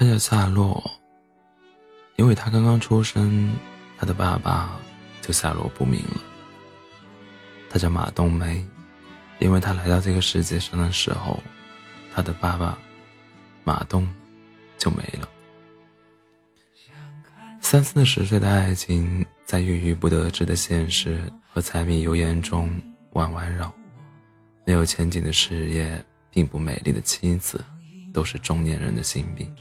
他叫夏洛，因为他刚刚出生，他的爸爸就下落不明了。他叫马冬梅，因为他来到这个世界上的时候，他的爸爸马东就没了。三四十岁的爱情，在郁郁不得志的现实和柴米油盐中弯弯绕，没有前景的事业，并不美丽的妻子，都是中年人的心病。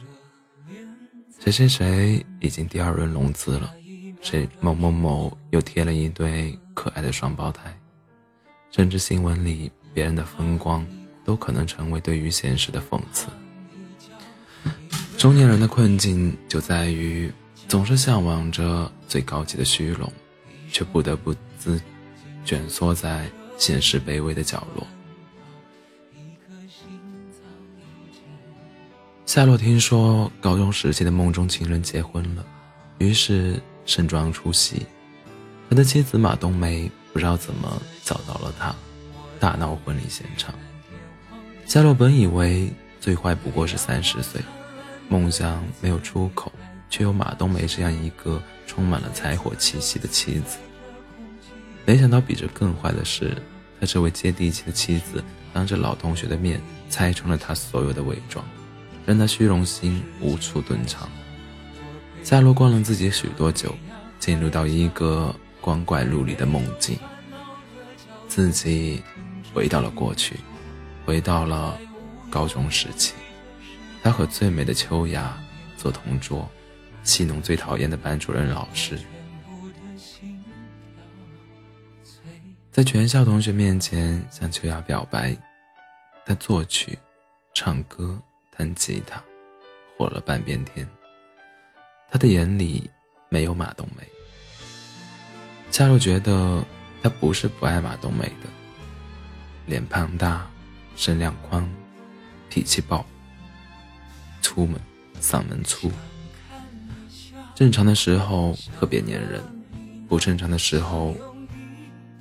谁谁谁已经第二轮融资了，谁某某某又贴了一对可爱的双胞胎，甚至新闻里别人的风光，都可能成为对于现实的讽刺。中年人的困境就在于，总是向往着最高级的虚荣，却不得不自卷缩在现实卑微的角落。夏洛听说高中时期的梦中情人结婚了，于是盛装出席。他的妻子马冬梅不知道怎么找到了他，大闹婚礼现场。夏洛本以为最坏不过是三十岁，梦想没有出口，却有马冬梅这样一个充满了柴火气息的妻子。没想到比这更坏的是，他这位接地气的妻子当着老同学的面拆穿了他所有的伪装。让他虚荣心无处遁藏。夏洛灌了自己许多酒，进入到一个光怪陆离的梦境。自己回到了过去，回到了高中时期。他和最美的秋雅做同桌，戏弄最讨厌的班主任老师，在全校同学面前向秋雅表白。他作曲，唱歌。弹吉他，火了半边天。他的眼里没有马冬梅。夏洛觉得他不是不爱马冬梅的。脸庞大，身量宽，脾气暴，粗门，嗓门粗。正常的时候特别粘人，不正常的时候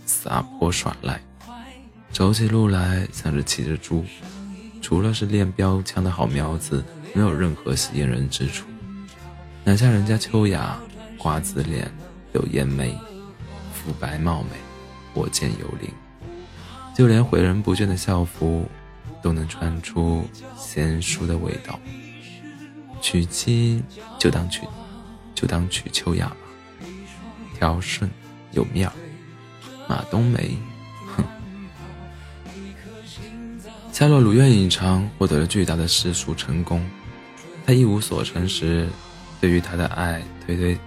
撒泼耍赖，走起路来像是骑着猪。除了是练标枪的好苗子，没有任何吸引人之处。哪像人家秋雅，瓜子脸，柳叶眉，肤白貌美，火箭有灵，就连毁人不倦的校服，都能穿出贤淑的味道。娶妻就当娶，就当娶秋雅吧，条顺有面儿，马冬梅。夏洛如愿以偿，获得了巨大的世俗成功。他一无所成时，对于他的爱推推，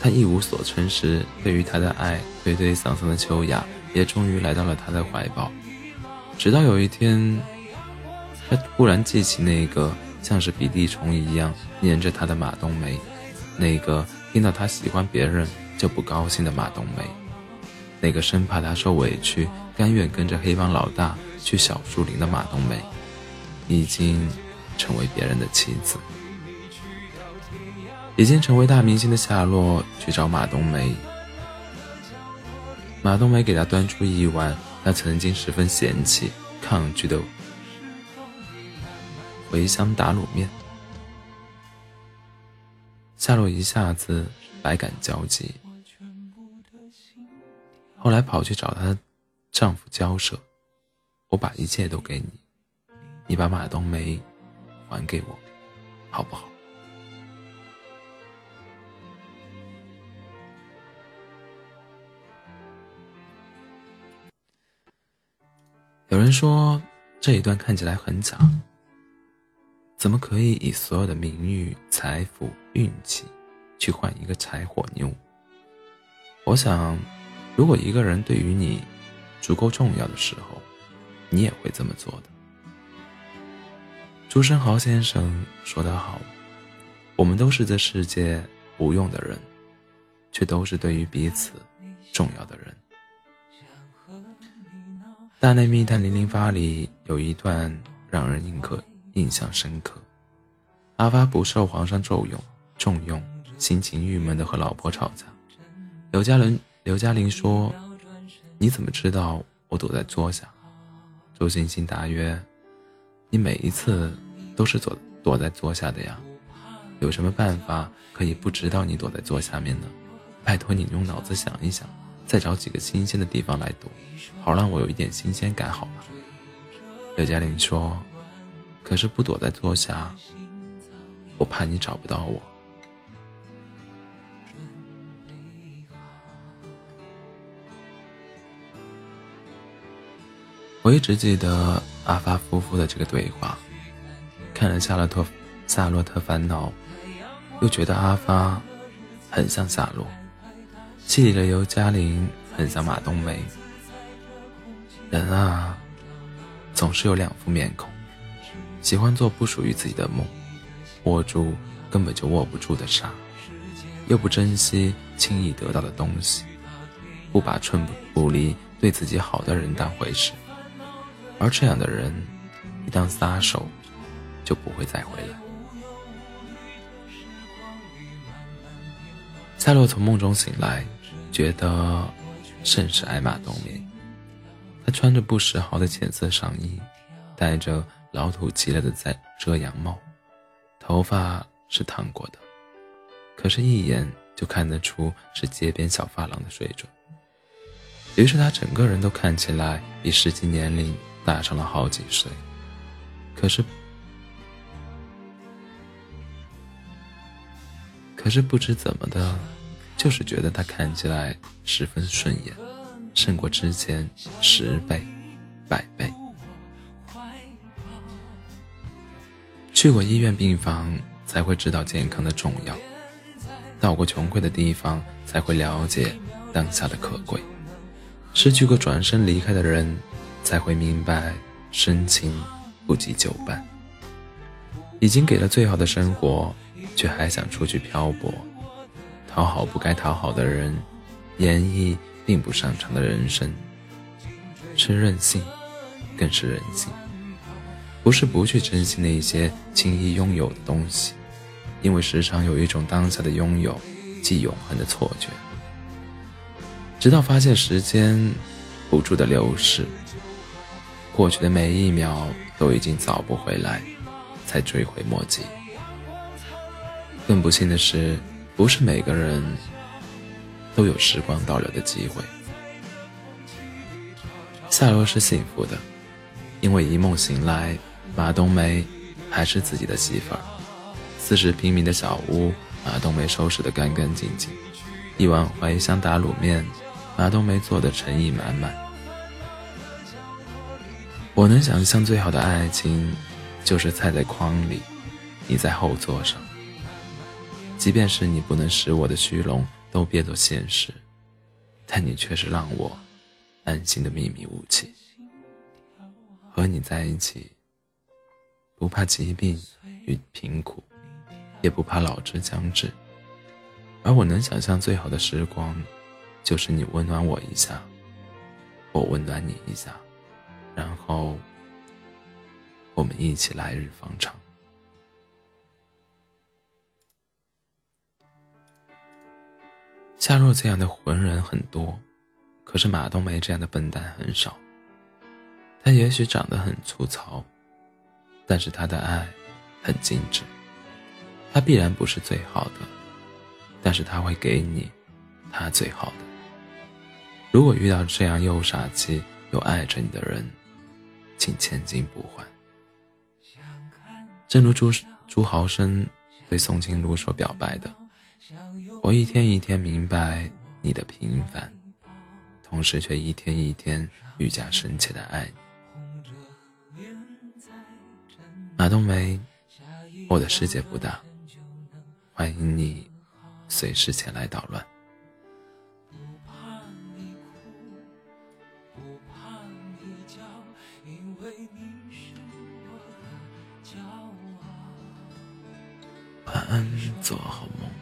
他一无所成时，对于他的爱推推搡搡的秋雅，也终于来到了他的怀抱。直到有一天，他忽然记起那个像是鼻涕虫一样粘着他的马冬梅，那个听到他喜欢别人就不高兴的马冬梅，那个生怕他受委屈，甘愿跟着黑帮老大。去小树林的马冬梅，已经成为别人的妻子。已经成为大明星的夏洛去找马冬梅，马冬梅给他端出一碗他曾经十分嫌弃、抗拒的茴香打卤面。夏洛一下子百感交集，后来跑去找她丈夫交涉。我把一切都给你，你把马冬梅还给我，好不好？有人说这一段看起来很假，怎么可以以所有的名誉、财富、运气去换一个柴火妞？我想，如果一个人对于你足够重要的时候，你也会这么做的。朱生豪先生说得好：“我们都是这世界无用的人，却都是对于彼此重要的人。”《大内密探零零发》里有一段让人印刻印象深刻：阿发不受皇上重用，重用，心情郁闷的和老婆吵架。刘嘉伦刘嘉玲说：“你怎么知道我躲在桌下？”周星星答曰：“你每一次都是躲躲在桌下的呀。有什么办法可以不知道你躲在桌下面呢？拜托你用脑子想一想，再找几个新鲜的地方来躲，好让我有一点新鲜感，好吗？刘嘉玲说：“可是不躲在桌下，我怕你找不到我。”我一直记得阿发夫妇的这个对话，看了《夏洛特夏洛特烦恼》，又觉得阿发很像夏洛，戏里的尤嘉玲很像马冬梅。人啊，总是有两副面孔，喜欢做不属于自己的梦，握住根本就握不住的沙，又不珍惜轻易得到的东西，不把寸步不离对自己好的人当回事。而这样的人，一旦撒手，就不会再回来。夏洛从梦中醒来，觉得甚是爱马冬梅。他穿着不时髦的浅色上衣，戴着老土极了的在遮阳帽，头发是烫过的，可是，一眼就看得出是街边小发廊的水准。于是，他整个人都看起来比实际年龄。大上了好几岁，可是，可是不知怎么的，就是觉得他看起来十分顺眼，胜过之前十倍、百倍。去过医院病房，才会知道健康的重要；到过穷困的地方，才会了解当下的可贵；失去过转身离开的人。才会明白，深情不及久伴。已经给了最好的生活，却还想出去漂泊，讨好不该讨好的人，演绎并不擅长的人生，是任性，更是人性。不是不去珍惜那些轻易拥有的东西，因为时常有一种当下的拥有即永恒的错觉，直到发现时间不住的流逝。过去的每一秒都已经找不回来，才追悔莫及。更不幸的是，不是每个人都有时光倒流的机会。夏洛是幸福的，因为一梦醒来，马冬梅还是自己的媳妇儿。四十平米的小屋，马冬梅收拾得干干净净，一碗怀香打卤面，马冬梅做的诚意满满。我能想象最好的爱情，就是菜在筐里，你在后座上。即便是你不能使我的虚荣都变作现实，但你却是让我安心的秘密武器。和你在一起，不怕疾病与贫苦，也不怕老之将至。而我能想象最好的时光，就是你温暖我一下，我温暖你一下。然后，我们一起来日方长。夏若这样的浑人很多，可是马冬梅这样的笨蛋很少。他也许长得很粗糙，但是他的爱很精致。他必然不是最好的，但是他会给你他最好的。如果遇到这样又傻气又爱着你的人，请千金不换。正如朱朱豪生对宋庆如所表白的：“我一天一天明白你的平凡，同时却一天一天愈加深切的爱你。”马冬梅，我的世界不大，欢迎你随时前来捣乱。做个好梦。